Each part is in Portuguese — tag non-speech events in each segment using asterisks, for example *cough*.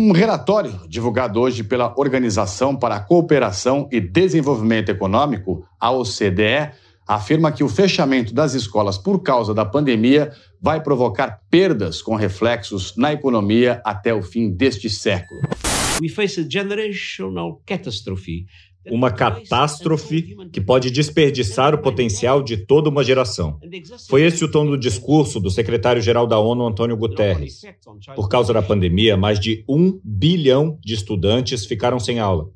Um relatório divulgado hoje pela Organização para a Cooperação e Desenvolvimento Econômico, a OCDE, afirma que o fechamento das escolas por causa da pandemia vai provocar perdas com reflexos na economia até o fim deste século. We face a generational catastrophe uma catástrofe que pode desperdiçar o potencial de toda uma geração. Foi esse o tom do discurso do secretário-geral da ONU, Antônio Guterres. Por causa da pandemia, mais de um bilhão de estudantes ficaram sem aula.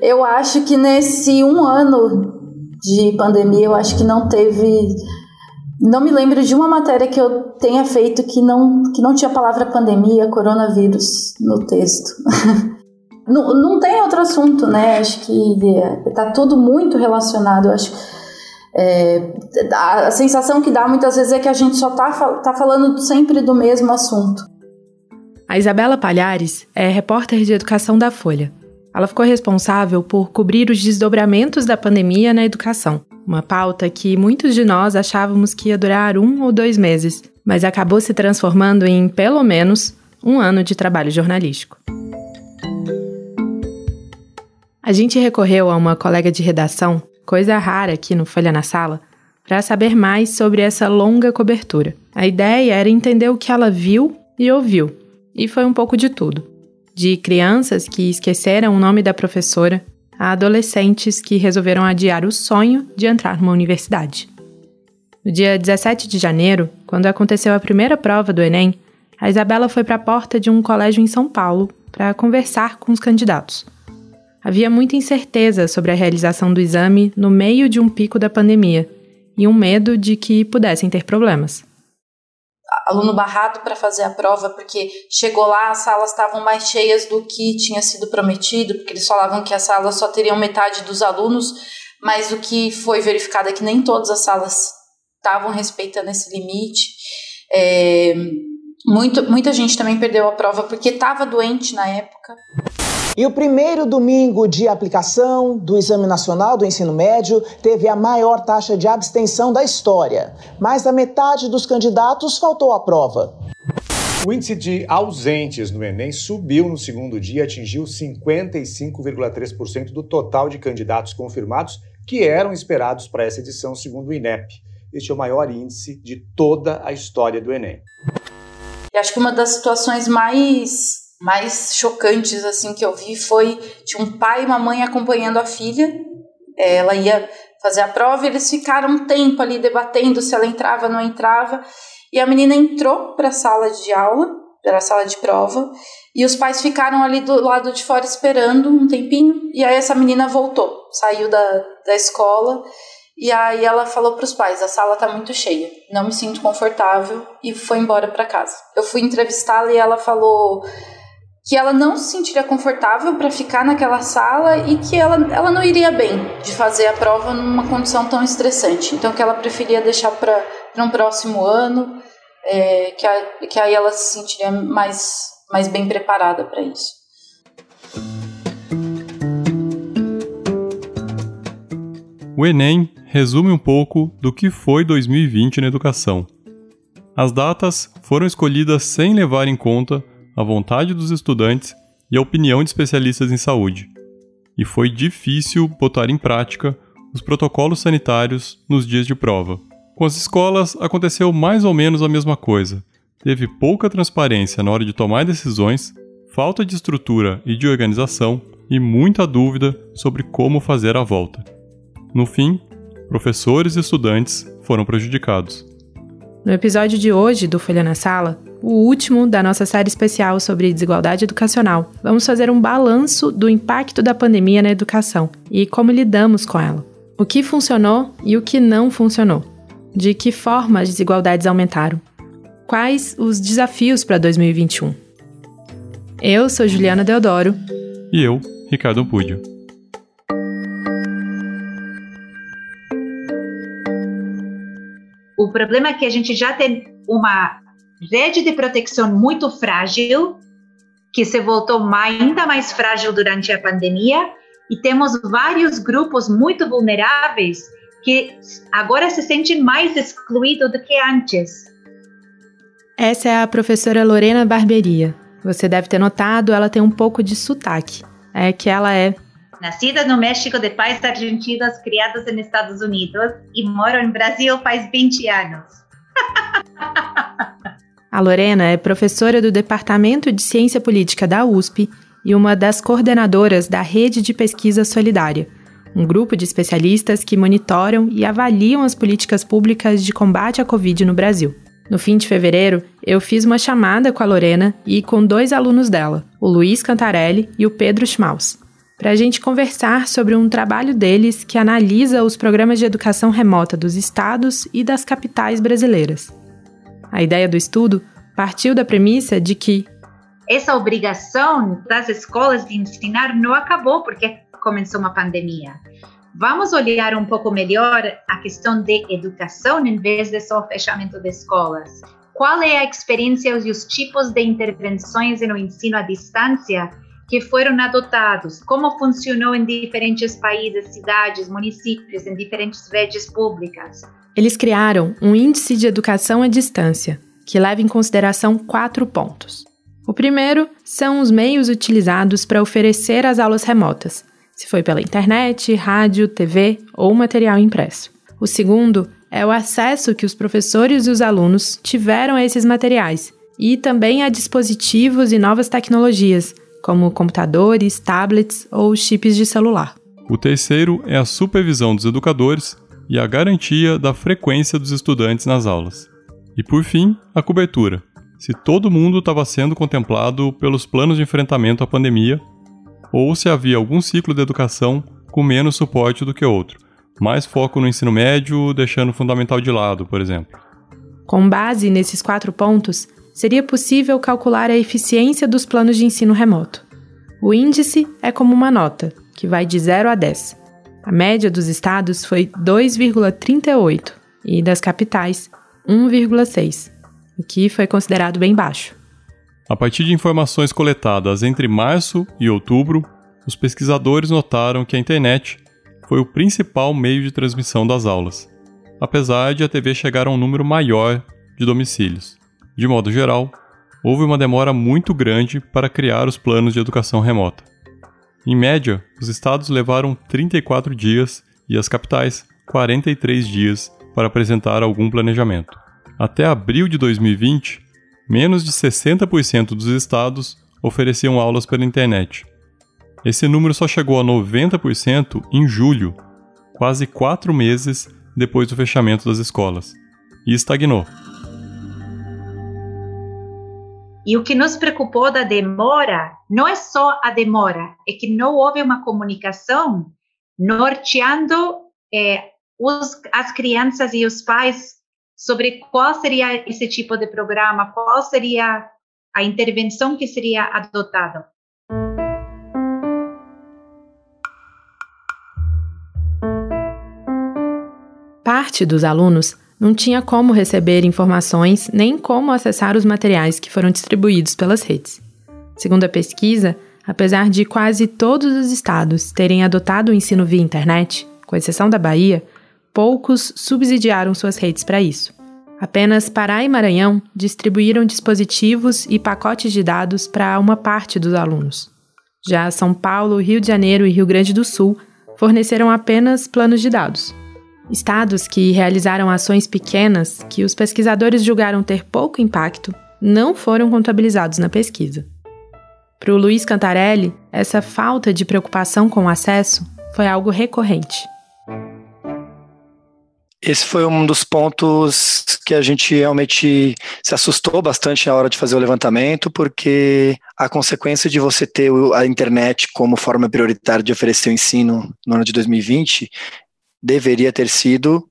Eu acho que nesse um ano de pandemia, eu acho que não teve não me lembro de uma matéria que eu tenha feito que não, que não tinha a palavra pandemia, coronavírus no texto. *laughs* não, não tem outro assunto, né? Acho que está tudo muito relacionado. Acho é, a, a sensação que dá muitas vezes é que a gente só está tá falando sempre do mesmo assunto. A Isabela Palhares é repórter de educação da Folha. Ela ficou responsável por cobrir os desdobramentos da pandemia na educação uma pauta que muitos de nós achávamos que ia durar um ou dois meses, mas acabou se transformando em, pelo menos, um ano de trabalho jornalístico. A gente recorreu a uma colega de redação, coisa rara aqui no Folha na Sala, para saber mais sobre essa longa cobertura. A ideia era entender o que ela viu e ouviu, e foi um pouco de tudo. De crianças que esqueceram o nome da professora, a adolescentes que resolveram adiar o sonho de entrar numa universidade. No dia 17 de janeiro, quando aconteceu a primeira prova do Enem, a Isabela foi para a porta de um colégio em São Paulo para conversar com os candidatos. Havia muita incerteza sobre a realização do exame no meio de um pico da pandemia e um medo de que pudessem ter problemas aluno barrado para fazer a prova porque chegou lá, as salas estavam mais cheias do que tinha sido prometido, porque eles falavam que as salas só teriam metade dos alunos, mas o que foi verificado é que nem todas as salas estavam respeitando esse limite. É, muito, muita gente também perdeu a prova porque estava doente na época. E o primeiro domingo de aplicação do Exame Nacional do Ensino Médio teve a maior taxa de abstenção da história. Mais da metade dos candidatos faltou à prova. O índice de ausentes no Enem subiu no segundo dia e atingiu 55,3% do total de candidatos confirmados que eram esperados para essa edição, segundo o INEP. Este é o maior índice de toda a história do Enem. E acho que uma das situações mais mais chocantes assim que eu vi foi de um pai e uma mãe acompanhando a filha. Ela ia fazer a prova e eles ficaram um tempo ali debatendo se ela entrava ou não entrava. E a menina entrou para a sala de aula, para a sala de prova, e os pais ficaram ali do lado de fora esperando um tempinho. E aí essa menina voltou, saiu da, da escola e aí ela falou para os pais: a sala tá muito cheia, não me sinto confortável e foi embora para casa. Eu fui entrevistá-la e ela falou que ela não se sentiria confortável para ficar naquela sala e que ela, ela não iria bem de fazer a prova numa condição tão estressante. Então, que ela preferia deixar para um próximo ano, é, que, a, que aí ela se sentiria mais, mais bem preparada para isso. O Enem resume um pouco do que foi 2020 na educação. As datas foram escolhidas sem levar em conta a vontade dos estudantes e a opinião de especialistas em saúde. E foi difícil botar em prática os protocolos sanitários nos dias de prova. Com as escolas aconteceu mais ou menos a mesma coisa. Teve pouca transparência na hora de tomar decisões, falta de estrutura e de organização e muita dúvida sobre como fazer a volta. No fim, professores e estudantes foram prejudicados. No episódio de hoje do Folha na Sala, o último da nossa série especial sobre desigualdade educacional. Vamos fazer um balanço do impacto da pandemia na educação e como lidamos com ela. O que funcionou e o que não funcionou. De que forma as desigualdades aumentaram. Quais os desafios para 2021. Eu sou Juliana Deodoro. E eu, Ricardo Ampúdio. O problema é que a gente já tem uma rede de proteção muito frágil, que se voltou ainda mais frágil durante a pandemia, e temos vários grupos muito vulneráveis que agora se sentem mais excluídos do que antes. Essa é a professora Lorena Barberia. Você deve ter notado, ela tem um pouco de sotaque. É que ela é Nascida no México de pais argentinos criados nos Estados Unidos e moro no Brasil faz 20 anos. A Lorena é professora do Departamento de Ciência Política da USP e uma das coordenadoras da Rede de Pesquisa Solidária, um grupo de especialistas que monitoram e avaliam as políticas públicas de combate à Covid no Brasil. No fim de fevereiro, eu fiz uma chamada com a Lorena e com dois alunos dela, o Luiz Cantarelli e o Pedro Schmaus para a gente conversar sobre um trabalho deles que analisa os programas de educação remota dos estados e das capitais brasileiras. A ideia do estudo partiu da premissa de que essa obrigação das escolas de ensinar não acabou porque começou uma pandemia. Vamos olhar um pouco melhor a questão de educação em vez de só fechamento de escolas. Qual é a experiência e os tipos de intervenções no ensino à distância que foram adotados, como funcionou em diferentes países, cidades, municípios, em diferentes redes públicas. Eles criaram um índice de educação à distância, que leva em consideração quatro pontos. O primeiro são os meios utilizados para oferecer as aulas remotas, se foi pela internet, rádio, TV ou material impresso. O segundo é o acesso que os professores e os alunos tiveram a esses materiais e também a dispositivos e novas tecnologias, como computadores, tablets ou chips de celular. O terceiro é a supervisão dos educadores e a garantia da frequência dos estudantes nas aulas. E por fim, a cobertura. Se todo mundo estava sendo contemplado pelos planos de enfrentamento à pandemia, ou se havia algum ciclo de educação com menos suporte do que outro, mais foco no ensino médio, deixando o fundamental de lado, por exemplo. Com base nesses quatro pontos, seria possível calcular a eficiência dos planos de ensino remoto. O índice é como uma nota, que vai de 0 a 10. A média dos estados foi 2,38 e das capitais 1,6, o que foi considerado bem baixo. A partir de informações coletadas entre março e outubro, os pesquisadores notaram que a internet foi o principal meio de transmissão das aulas, apesar de a TV chegar a um número maior de domicílios. De modo geral, houve uma demora muito grande para criar os planos de educação remota. Em média, os estados levaram 34 dias e as capitais 43 dias para apresentar algum planejamento. Até abril de 2020, menos de 60% dos estados ofereciam aulas pela internet. Esse número só chegou a 90% em julho, quase quatro meses depois do fechamento das escolas, e estagnou. E o que nos preocupou da demora não é só a demora, é que não houve uma comunicação norteando é, os, as crianças e os pais sobre qual seria esse tipo de programa, qual seria a intervenção que seria adotada. Parte dos alunos não tinha como receber informações nem como acessar os materiais que foram distribuídos pelas redes. Segundo a pesquisa, apesar de quase todos os estados terem adotado o ensino via internet, com exceção da Bahia, poucos subsidiaram suas redes para isso. Apenas Pará e Maranhão distribuíram dispositivos e pacotes de dados para uma parte dos alunos. Já São Paulo, Rio de Janeiro e Rio Grande do Sul forneceram apenas planos de dados. Estados que realizaram ações pequenas que os pesquisadores julgaram ter pouco impacto não foram contabilizados na pesquisa. Para o Luiz Cantarelli, essa falta de preocupação com o acesso foi algo recorrente. Esse foi um dos pontos que a gente realmente se assustou bastante na hora de fazer o levantamento, porque a consequência de você ter a internet como forma prioritária de oferecer o ensino no ano de 2020 deveria ter sido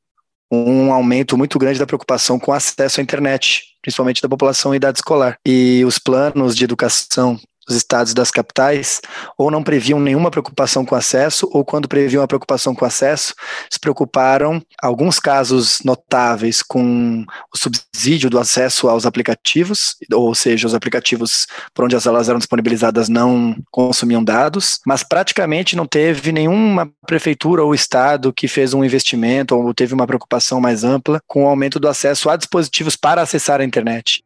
um aumento muito grande da preocupação com acesso à internet, principalmente da população em idade escolar. E os planos de educação os estados das capitais ou não previam nenhuma preocupação com acesso, ou quando previam a preocupação com acesso, se preocuparam, alguns casos notáveis, com o subsídio do acesso aos aplicativos, ou seja, os aplicativos por onde as aulas eram disponibilizadas não consumiam dados, mas praticamente não teve nenhuma prefeitura ou estado que fez um investimento ou teve uma preocupação mais ampla com o aumento do acesso a dispositivos para acessar a internet.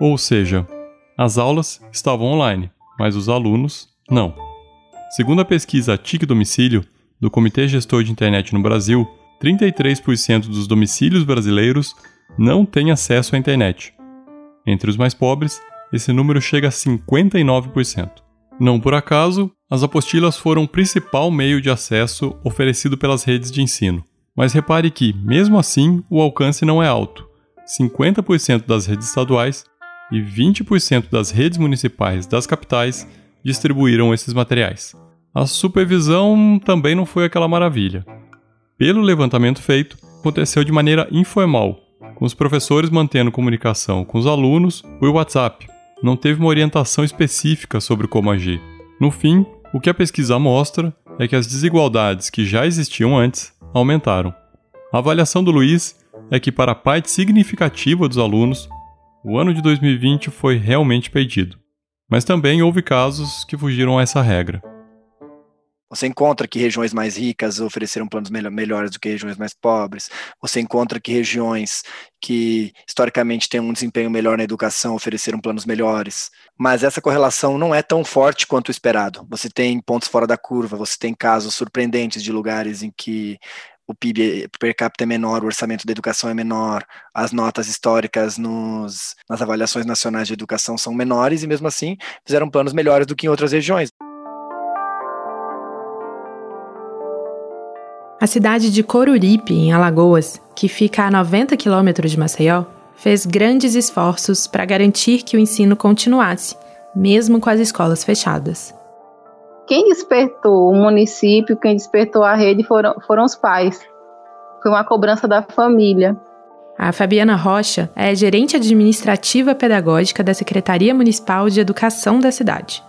Ou seja, as aulas estavam online, mas os alunos não. Segundo a pesquisa TIC Domicílio, do Comitê Gestor de Internet no Brasil, 33% dos domicílios brasileiros não têm acesso à internet. Entre os mais pobres, esse número chega a 59%. Não por acaso, as apostilas foram o principal meio de acesso oferecido pelas redes de ensino. Mas repare que, mesmo assim, o alcance não é alto. 50% das redes estaduais e 20% das redes municipais das capitais distribuíram esses materiais. A supervisão também não foi aquela maravilha. Pelo levantamento feito, aconteceu de maneira informal, com os professores mantendo comunicação com os alunos por WhatsApp. Não teve uma orientação específica sobre como agir. No fim, o que a pesquisa mostra é que as desigualdades que já existiam antes aumentaram. A avaliação do Luiz é que, para a parte significativa dos alunos, o ano de 2020 foi realmente perdido. Mas também houve casos que fugiram a essa regra. Você encontra que regiões mais ricas ofereceram planos melhores do que regiões mais pobres. Você encontra que regiões que historicamente têm um desempenho melhor na educação ofereceram planos melhores. Mas essa correlação não é tão forte quanto o esperado. Você tem pontos fora da curva, você tem casos surpreendentes de lugares em que o PIB per capita é menor, o orçamento da educação é menor, as notas históricas nos, nas avaliações nacionais de educação são menores e mesmo assim fizeram planos melhores do que em outras regiões. A cidade de Coruripe, em Alagoas, que fica a 90 quilômetros de Maceió, fez grandes esforços para garantir que o ensino continuasse, mesmo com as escolas fechadas. Quem despertou o município, quem despertou a rede foram, foram os pais. Foi uma cobrança da família. A Fabiana Rocha é gerente administrativa pedagógica da Secretaria Municipal de Educação da cidade.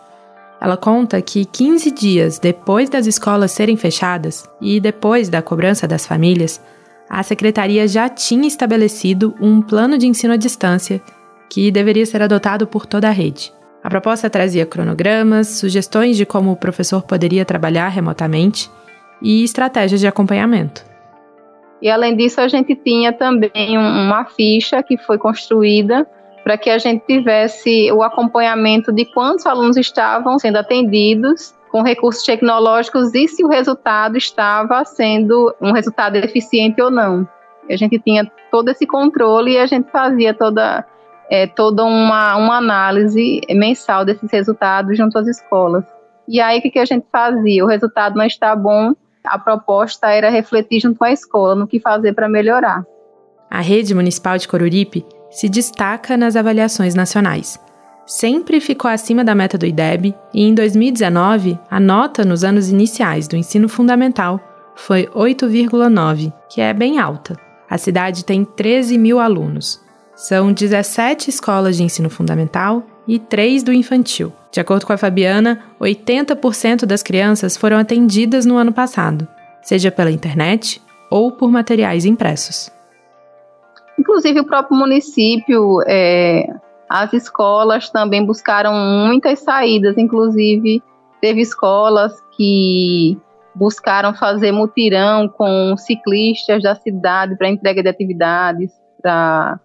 Ela conta que 15 dias depois das escolas serem fechadas e depois da cobrança das famílias, a secretaria já tinha estabelecido um plano de ensino à distância que deveria ser adotado por toda a rede. A proposta trazia cronogramas, sugestões de como o professor poderia trabalhar remotamente e estratégias de acompanhamento. E além disso, a gente tinha também uma ficha que foi construída para que a gente tivesse o acompanhamento de quantos alunos estavam sendo atendidos com recursos tecnológicos e se o resultado estava sendo um resultado eficiente ou não. A gente tinha todo esse controle e a gente fazia toda, é, toda uma, uma análise mensal desses resultados junto às escolas. E aí, o que, que a gente fazia? O resultado não está bom, a proposta era refletir junto à escola no que fazer para melhorar. A rede municipal de Coruripe se destaca nas avaliações nacionais. Sempre ficou acima da meta do IDEB e em 2019 a nota nos anos iniciais do ensino fundamental foi 8,9, que é bem alta. A cidade tem 13 mil alunos. São 17 escolas de ensino fundamental e 3 do infantil. De acordo com a Fabiana, 80% das crianças foram atendidas no ano passado, seja pela internet ou por materiais impressos. Inclusive, o próprio município, é, as escolas também buscaram muitas saídas, inclusive, teve escolas que buscaram fazer mutirão com ciclistas da cidade para entrega de atividades, pra,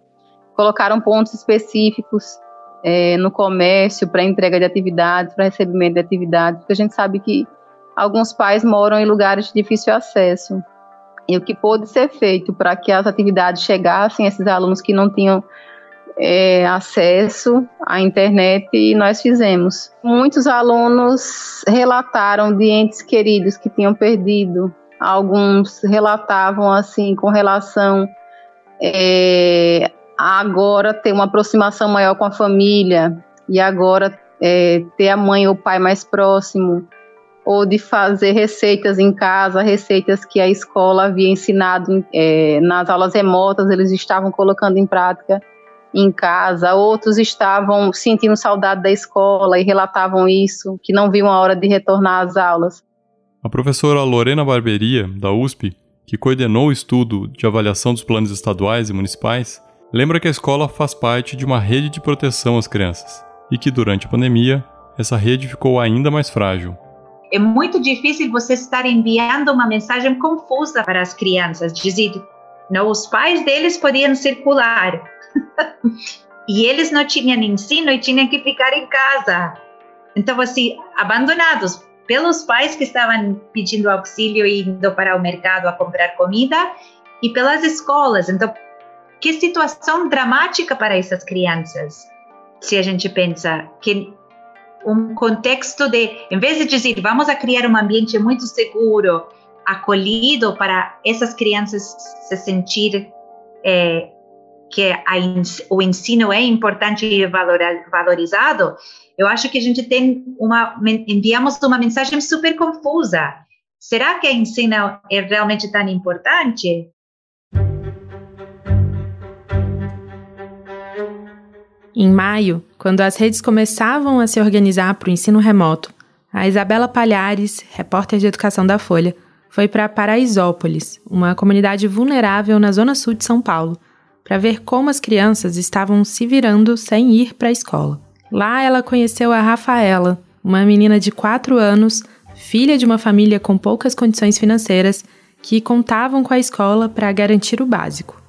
colocaram pontos específicos é, no comércio para entrega de atividades, para recebimento de atividades, porque a gente sabe que alguns pais moram em lugares de difícil acesso e o que pôde ser feito para que as atividades chegassem a esses alunos que não tinham é, acesso à internet e nós fizemos. Muitos alunos relataram de entes queridos que tinham perdido. Alguns relatavam assim com relação é, agora ter uma aproximação maior com a família. E agora é, ter a mãe ou o pai mais próximo. Ou de fazer receitas em casa, receitas que a escola havia ensinado é, nas aulas remotas, eles estavam colocando em prática em casa, outros estavam sentindo saudade da escola e relatavam isso, que não viam a hora de retornar às aulas. A professora Lorena Barberia, da USP, que coordenou o estudo de avaliação dos planos estaduais e municipais, lembra que a escola faz parte de uma rede de proteção às crianças e que durante a pandemia essa rede ficou ainda mais frágil é muito difícil você estar enviando uma mensagem confusa para as crianças, dizendo, não, os pais deles podiam circular. *laughs* e eles não tinham ensino e tinham que ficar em casa. Então, assim, abandonados pelos pais que estavam pedindo auxílio e indo para o mercado a comprar comida e pelas escolas. Então, que situação dramática para essas crianças. Se a gente pensa que um contexto de, em vez de dizer, vamos a criar um ambiente muito seguro, acolhido para essas crianças se sentir é, que a, o ensino é importante e valorizado, eu acho que a gente tem uma enviamos uma mensagem super confusa. Será que a ensino é realmente tão importante? Em maio, quando as redes começavam a se organizar para o ensino remoto, a Isabela Palhares, repórter de educação da Folha, foi para Paraisópolis, uma comunidade vulnerável na zona sul de São Paulo, para ver como as crianças estavam se virando sem ir para a escola. Lá ela conheceu a Rafaela, uma menina de 4 anos, filha de uma família com poucas condições financeiras, que contavam com a escola para garantir o básico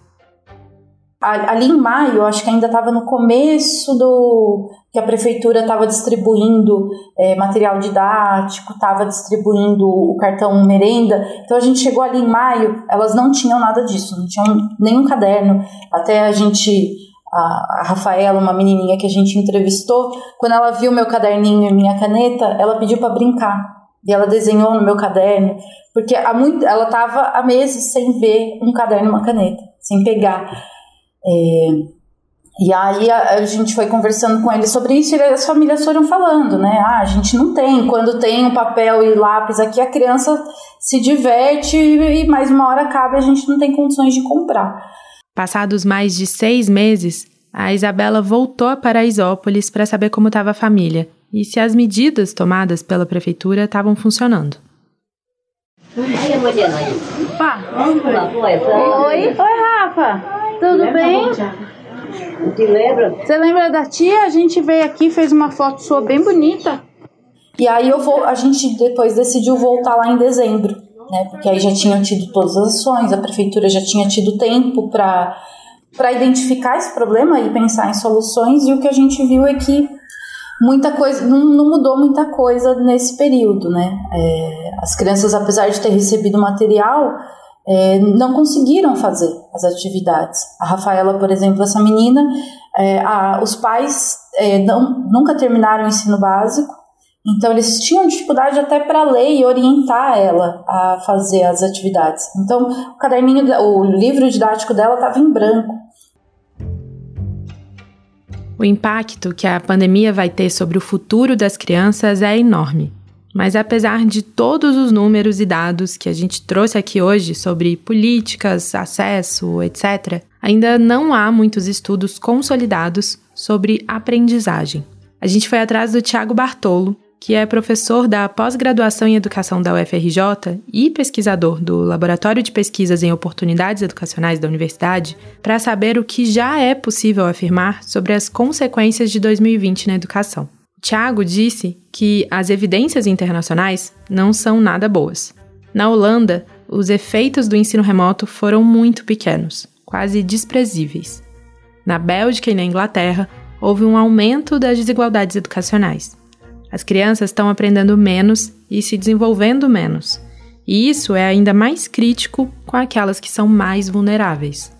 ali em maio, acho que ainda estava no começo do que a prefeitura estava distribuindo é, material didático, estava distribuindo o cartão merenda. Então a gente chegou ali em maio, elas não tinham nada disso, não tinham nenhum caderno. Até a gente, a, a Rafaela, uma menininha que a gente entrevistou, quando ela viu meu caderninho e minha caneta, ela pediu para brincar. E ela desenhou no meu caderno, porque há muito, ela estava há meses sem ver um caderno e uma caneta, sem pegar. É, e aí a, a, gente foi conversando com ele sobre isso e as famílias foram falando, né? Ah, a gente não tem. Quando tem um papel e lápis aqui, a criança se diverte e mais uma hora acaba e a gente não tem condições de comprar. Passados mais de seis meses, a Isabela voltou a Paraisópolis para saber como estava a família e se as medidas tomadas pela prefeitura estavam funcionando. Oi, oi, Rafa. Tudo bem? Te lembra? Você lembra da tia? A gente veio aqui, fez uma foto sua bem bonita. E aí eu vou, a gente depois decidiu voltar lá em dezembro, né? Porque aí já tinham tido todas as ações, a prefeitura já tinha tido tempo para para identificar esse problema e pensar em soluções. E o que a gente viu é que muita coisa não, não mudou muita coisa nesse período, né? É, as crianças, apesar de ter recebido material, é, não conseguiram fazer as atividades. A Rafaela, por exemplo, essa menina, é, a, os pais é, não, nunca terminaram o ensino básico, então eles tinham dificuldade até para ler e orientar ela a fazer as atividades. Então o caderninho, o livro didático dela estava em branco. O impacto que a pandemia vai ter sobre o futuro das crianças é enorme. Mas apesar de todos os números e dados que a gente trouxe aqui hoje sobre políticas, acesso, etc., ainda não há muitos estudos consolidados sobre aprendizagem. A gente foi atrás do Tiago Bartolo, que é professor da pós-graduação em educação da UFRJ e pesquisador do Laboratório de Pesquisas em Oportunidades Educacionais da Universidade, para saber o que já é possível afirmar sobre as consequências de 2020 na educação. Tiago disse que as evidências internacionais não são nada boas. Na Holanda, os efeitos do ensino remoto foram muito pequenos, quase desprezíveis. Na Bélgica e na Inglaterra, houve um aumento das desigualdades educacionais. As crianças estão aprendendo menos e se desenvolvendo menos. E isso é ainda mais crítico com aquelas que são mais vulneráveis.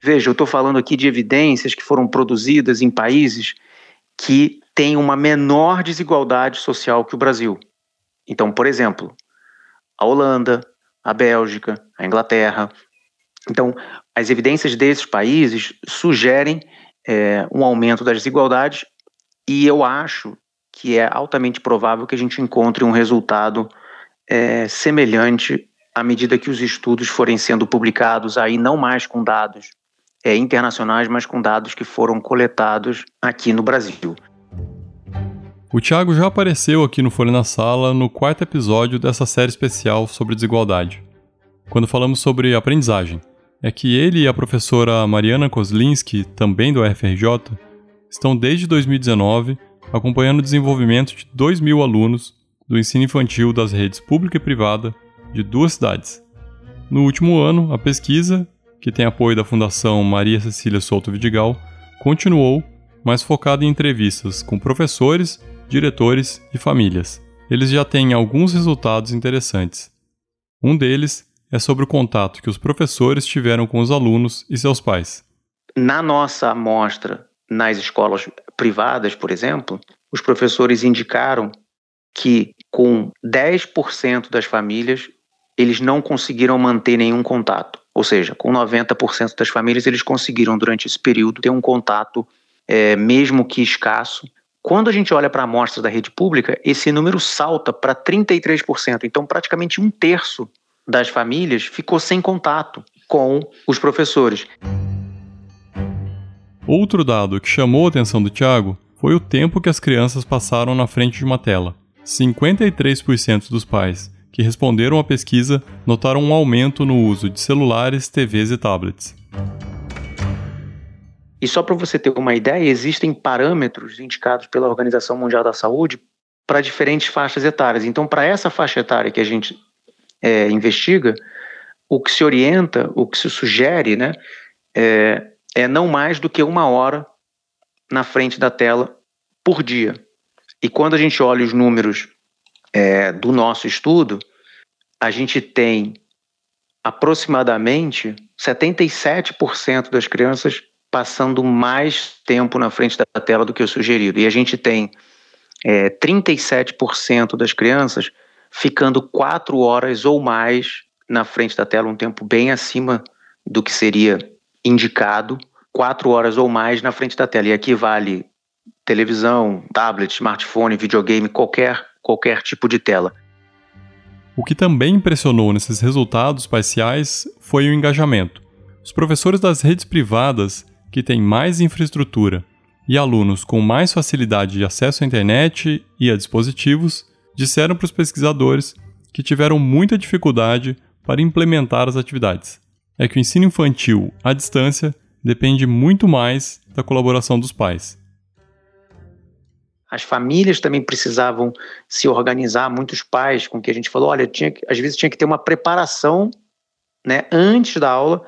Veja, eu estou falando aqui de evidências que foram produzidas em países que tem uma menor desigualdade social que o Brasil. Então, por exemplo, a Holanda, a Bélgica, a Inglaterra. Então, as evidências desses países sugerem é, um aumento das desigualdades e eu acho que é altamente provável que a gente encontre um resultado é, semelhante à medida que os estudos forem sendo publicados, aí não mais com dados é, internacionais, mas com dados que foram coletados aqui no Brasil. O Thiago já apareceu aqui no Folha na Sala no quarto episódio dessa série especial sobre desigualdade, quando falamos sobre aprendizagem. É que ele e a professora Mariana Kozlinski, também do FRJ, estão desde 2019 acompanhando o desenvolvimento de 2 mil alunos do ensino infantil das redes pública e privada de duas cidades. No último ano, a pesquisa que tem apoio da Fundação Maria Cecília Souto Vidigal, continuou, mas focado em entrevistas com professores, diretores e famílias. Eles já têm alguns resultados interessantes. Um deles é sobre o contato que os professores tiveram com os alunos e seus pais. Na nossa amostra, nas escolas privadas, por exemplo, os professores indicaram que com 10% das famílias eles não conseguiram manter nenhum contato. Ou seja, com 90% das famílias eles conseguiram durante esse período ter um contato, é, mesmo que escasso. Quando a gente olha para amostras da rede pública, esse número salta para 33%. Então, praticamente um terço das famílias ficou sem contato com os professores. Outro dado que chamou a atenção do Tiago foi o tempo que as crianças passaram na frente de uma tela. 53% dos pais que responderam à pesquisa notaram um aumento no uso de celulares, TVs e tablets. E só para você ter uma ideia, existem parâmetros indicados pela Organização Mundial da Saúde para diferentes faixas etárias. Então, para essa faixa etária que a gente é, investiga, o que se orienta, o que se sugere, né, é, é não mais do que uma hora na frente da tela por dia. E quando a gente olha os números é, do nosso estudo, a gente tem aproximadamente 77% das crianças passando mais tempo na frente da tela do que o sugerido. E a gente tem é, 37% das crianças ficando quatro horas ou mais na frente da tela, um tempo bem acima do que seria indicado, quatro horas ou mais na frente da tela. E aqui vale televisão, tablet, smartphone, videogame, qualquer, qualquer tipo de tela. O que também impressionou nesses resultados parciais foi o engajamento. Os professores das redes privadas, que têm mais infraestrutura, e alunos com mais facilidade de acesso à internet e a dispositivos, disseram para os pesquisadores que tiveram muita dificuldade para implementar as atividades. É que o ensino infantil à distância depende muito mais da colaboração dos pais. As famílias também precisavam se organizar, muitos pais, com que a gente falou, olha, tinha, às vezes tinha que ter uma preparação né, antes da aula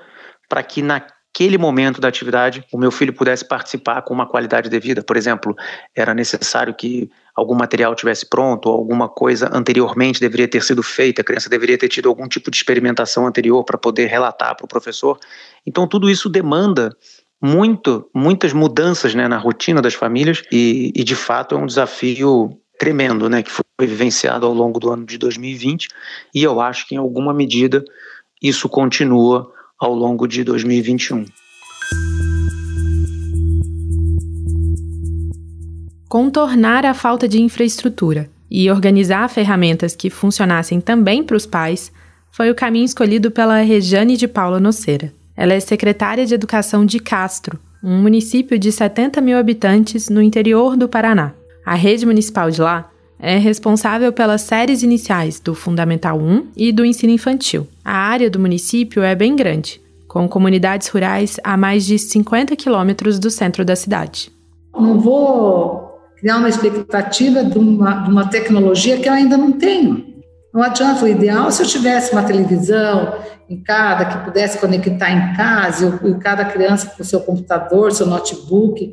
para que naquele momento da atividade o meu filho pudesse participar com uma qualidade devida. Por exemplo, era necessário que algum material tivesse pronto, alguma coisa anteriormente deveria ter sido feita, a criança deveria ter tido algum tipo de experimentação anterior para poder relatar para o professor. Então, tudo isso demanda muito, muitas mudanças né, na rotina das famílias e, e, de fato, é um desafio tremendo, né, que foi vivenciado ao longo do ano de 2020 e eu acho que, em alguma medida, isso continua ao longo de 2021. contornar a falta de infraestrutura e organizar ferramentas que funcionassem também para os pais foi o caminho escolhido pela Rejane de Paula Noceira. Ela é secretária de Educação de Castro, um município de 70 mil habitantes no interior do Paraná. A rede municipal de lá é responsável pelas séries iniciais do Fundamental 1 e do ensino infantil. A área do município é bem grande, com comunidades rurais a mais de 50 quilômetros do centro da cidade. Não vou criar uma expectativa de uma, de uma tecnologia que eu ainda não tenho. Não adianta, o ideal se eu tivesse uma televisão em cada, que pudesse conectar em casa, e cada criança com seu computador, seu notebook,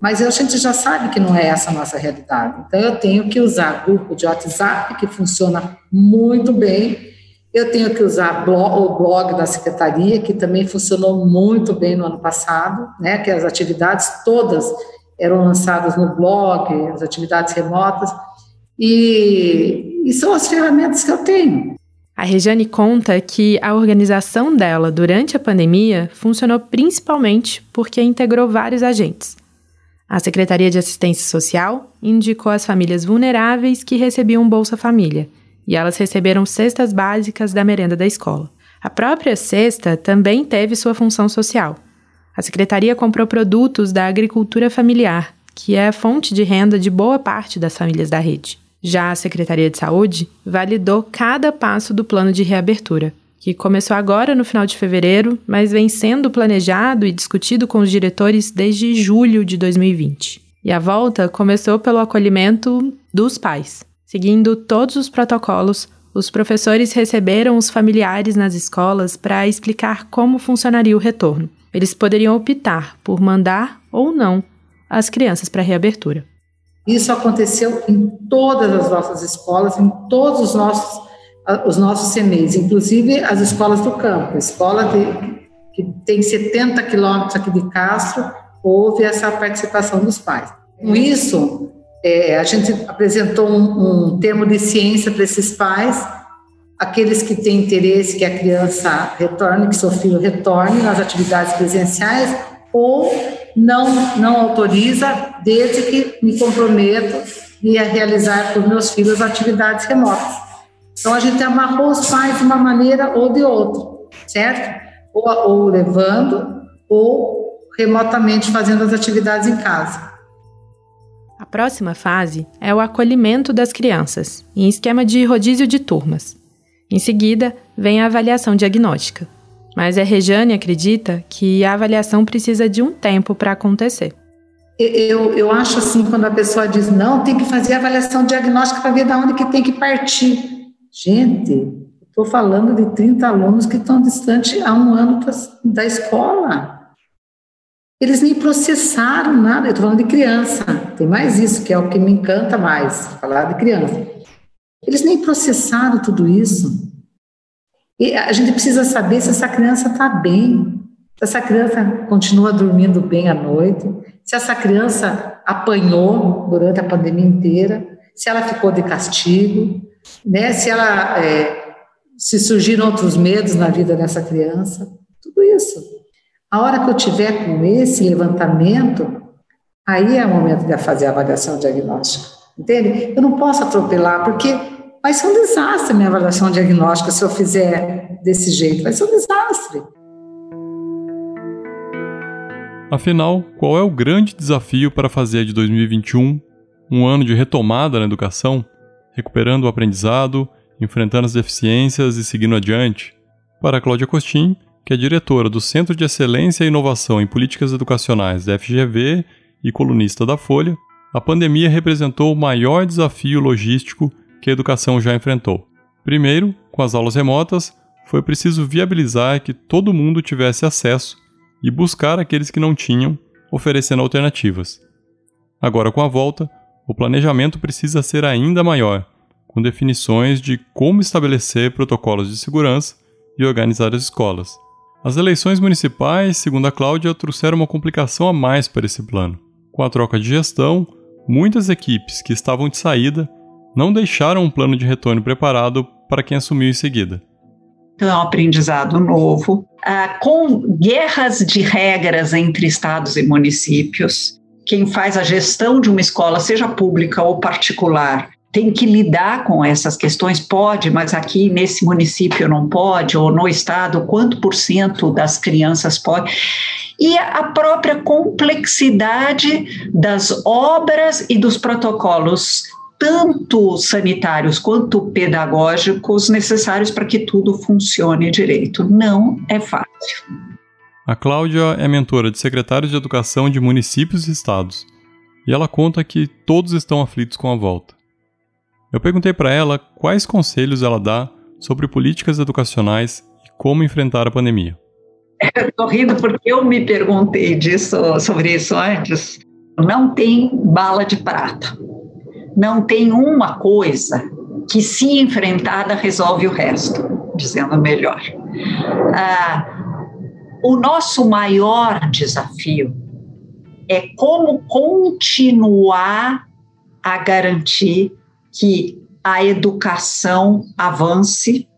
mas a gente já sabe que não é essa a nossa realidade. Então, eu tenho que usar grupo de WhatsApp, que funciona muito bem, eu tenho que usar blog, o blog da secretaria, que também funcionou muito bem no ano passado, né, que as atividades todas eram lançadas no blog, as atividades remotas, e, e são as ferramentas que eu tenho. A Regiane conta que a organização dela durante a pandemia funcionou principalmente porque integrou vários agentes. A Secretaria de Assistência Social indicou as famílias vulneráveis que recebiam Bolsa Família, e elas receberam cestas básicas da merenda da escola. A própria cesta também teve sua função social. A secretaria comprou produtos da agricultura familiar, que é a fonte de renda de boa parte das famílias da rede. Já a Secretaria de Saúde validou cada passo do plano de reabertura, que começou agora no final de fevereiro, mas vem sendo planejado e discutido com os diretores desde julho de 2020. E a volta começou pelo acolhimento dos pais. Seguindo todos os protocolos, os professores receberam os familiares nas escolas para explicar como funcionaria o retorno. eles poderiam optar por mandar ou não as crianças para a reabertura. Isso aconteceu em todas as nossas escolas, em todos os nossos, os nossos CMEs, inclusive as escolas do campo. Escola de, que tem 70 quilômetros aqui de Castro, houve essa participação dos pais. Com isso, é, a gente apresentou um, um termo de ciência para esses pais, aqueles que têm interesse que a criança retorne, que seu filho retorne nas atividades presenciais, ou não, não autoriza, desde que me comprometo a realizar com meus filhos atividades remotas. Então, a gente amarrou os pais de uma maneira ou de outra, certo? Ou, ou levando, ou remotamente fazendo as atividades em casa. A próxima fase é o acolhimento das crianças, em esquema de rodízio de turmas. Em seguida, vem a avaliação diagnóstica. Mas a Rejane acredita que a avaliação precisa de um tempo para acontecer. Eu, eu acho assim, quando a pessoa diz, não, tem que fazer avaliação diagnóstica para ver de onde que tem que partir. Gente, estou falando de 30 alunos que estão distantes há um ano da escola. Eles nem processaram nada, eu estou falando de criança. Tem mais isso, que é o que me encanta mais, falar de criança. Eles nem processaram tudo isso. E a gente precisa saber se essa criança está bem, se essa criança continua dormindo bem à noite, se essa criança apanhou durante a pandemia inteira, se ela ficou de castigo, né? se ela é, se surgiram outros medos na vida dessa criança, tudo isso. A hora que eu tiver com esse levantamento, aí é o momento de fazer a avaliação diagnóstica, entende? Eu não posso atropelar, porque Vai ser um desastre minha avaliação diagnóstica se eu fizer desse jeito. Vai ser um desastre. Afinal, qual é o grande desafio para fazer de 2021 um ano de retomada na educação, recuperando o aprendizado, enfrentando as deficiências e seguindo adiante? Para Cláudia Costin, que é diretora do Centro de Excelência e Inovação em Políticas Educacionais da FGV e colunista da Folha, a pandemia representou o maior desafio logístico que a educação já enfrentou. Primeiro, com as aulas remotas, foi preciso viabilizar que todo mundo tivesse acesso e buscar aqueles que não tinham, oferecendo alternativas. Agora, com a volta, o planejamento precisa ser ainda maior, com definições de como estabelecer protocolos de segurança e organizar as escolas. As eleições municipais, segundo a Cláudia, trouxeram uma complicação a mais para esse plano. Com a troca de gestão, muitas equipes que estavam de saída não deixaram um plano de retorno preparado para quem assumiu em seguida. Então, é um aprendizado novo, ah, com guerras de regras entre estados e municípios. Quem faz a gestão de uma escola, seja pública ou particular, tem que lidar com essas questões, pode, mas aqui nesse município não pode, ou no estado, quanto por cento das crianças pode. E a própria complexidade das obras e dos protocolos tanto sanitários quanto pedagógicos necessários para que tudo funcione direito. Não é fácil. A Cláudia é mentora de secretários de educação de municípios e estados, e ela conta que todos estão aflitos com a volta. Eu perguntei para ela quais conselhos ela dá sobre políticas educacionais e como enfrentar a pandemia. *laughs* Estou rindo porque eu me perguntei disso, sobre isso antes. Não tem bala de prata não tem uma coisa que, se enfrentada, resolve o resto, dizendo melhor. Ah, o nosso maior desafio é como continuar a garantir que a educação avance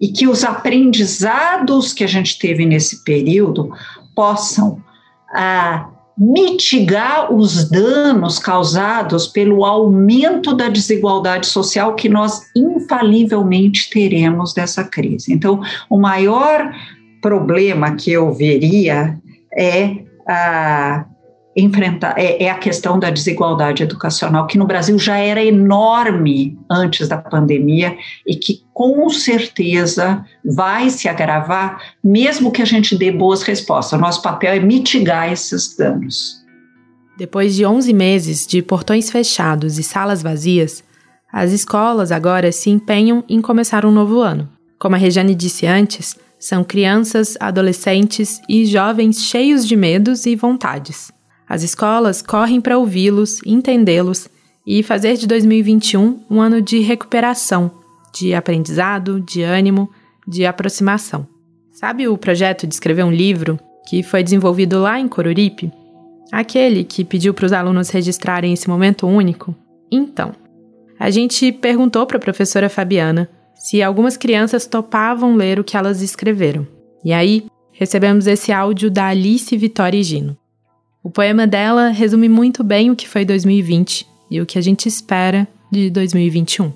e que os aprendizados que a gente teve nesse período possam ah, mitigar os danos causados pelo aumento da desigualdade social que nós infalivelmente teremos dessa crise. Então, o maior problema que eu veria é a enfrentar é, é, a questão da desigualdade educacional, que no Brasil já era enorme antes da pandemia e que com certeza vai se agravar, mesmo que a gente dê boas respostas. Nosso papel é mitigar esses danos. Depois de 11 meses de portões fechados e salas vazias, as escolas agora se empenham em começar um novo ano. Como a Regiane disse antes, São crianças, adolescentes e jovens cheios de medos e vontades. As escolas correm para ouvi-los, entendê-los e fazer de 2021 um ano de recuperação, de aprendizado, de ânimo, de aproximação. Sabe o projeto de escrever um livro que foi desenvolvido lá em Coruripe? Aquele que pediu para os alunos registrarem esse momento único? Então, a gente perguntou para a professora Fabiana se algumas crianças topavam ler o que elas escreveram. E aí, recebemos esse áudio da Alice Vitória Gino. O poema dela resume muito bem o que foi 2020 e o que a gente espera de 2021.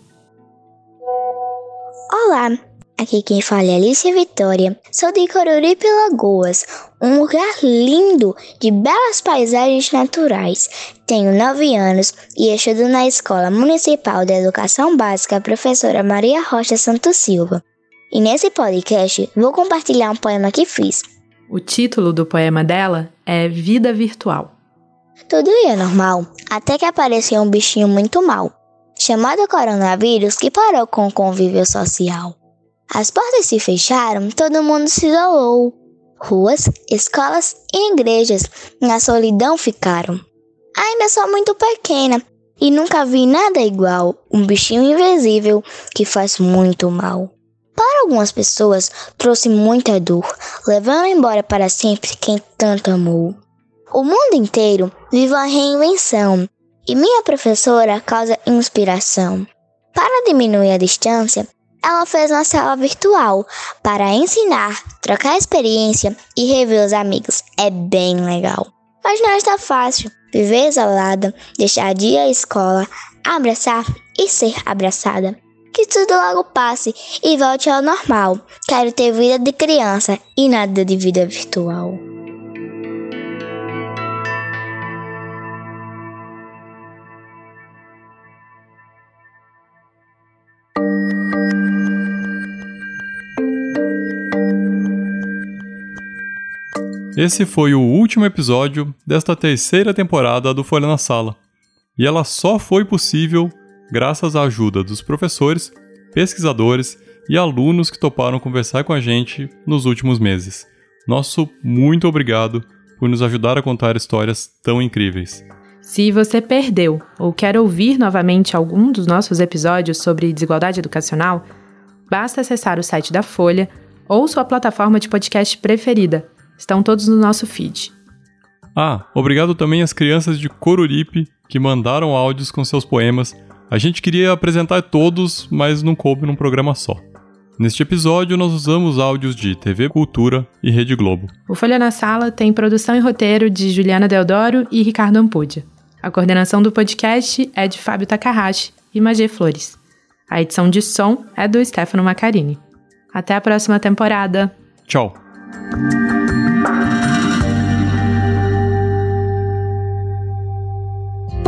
Olá, aqui quem fala é Alice Vitória. Sou de Coruripe Lagoas, um lugar lindo de belas paisagens naturais. Tenho nove anos e estudo na Escola Municipal de Educação Básica Professora Maria Rocha Santos Silva. E nesse podcast vou compartilhar um poema que fiz. O título do poema dela é Vida Virtual. Tudo ia normal, até que apareceu um bichinho muito mal, chamado coronavírus, que parou com o convívio social. As portas se fecharam, todo mundo se isolou. Ruas, escolas e igrejas na solidão ficaram. Ainda sou muito pequena e nunca vi nada igual. Um bichinho invisível que faz muito mal. Para algumas pessoas, trouxe muita dor, levando embora para sempre quem tanto amou. O mundo inteiro vive uma reinvenção e minha professora causa inspiração. Para diminuir a distância, ela fez uma sala virtual para ensinar, trocar experiência e rever os amigos. É bem legal. Mas não está fácil viver isolada, deixar de ir à escola, abraçar e ser abraçada. Que tudo logo passe e volte ao normal. Quero ter vida de criança e nada de vida virtual. Esse foi o último episódio desta terceira temporada do Folha na Sala. E ela só foi possível graças à ajuda dos professores, pesquisadores e alunos que toparam conversar com a gente nos últimos meses. Nosso muito obrigado por nos ajudar a contar histórias tão incríveis. Se você perdeu ou quer ouvir novamente algum dos nossos episódios sobre desigualdade educacional, basta acessar o site da Folha ou sua plataforma de podcast preferida Estão todos no nosso feed. Ah, obrigado também às crianças de Coruripe que mandaram áudios com seus poemas. A gente queria apresentar todos, mas não coube num programa só. Neste episódio, nós usamos áudios de TV Cultura e Rede Globo. O Folha na Sala tem produção e roteiro de Juliana Deodoro e Ricardo Ampudia. A coordenação do podcast é de Fábio Takahashi e Magê Flores. A edição de som é do Stefano Macarini. Até a próxima temporada. Tchau.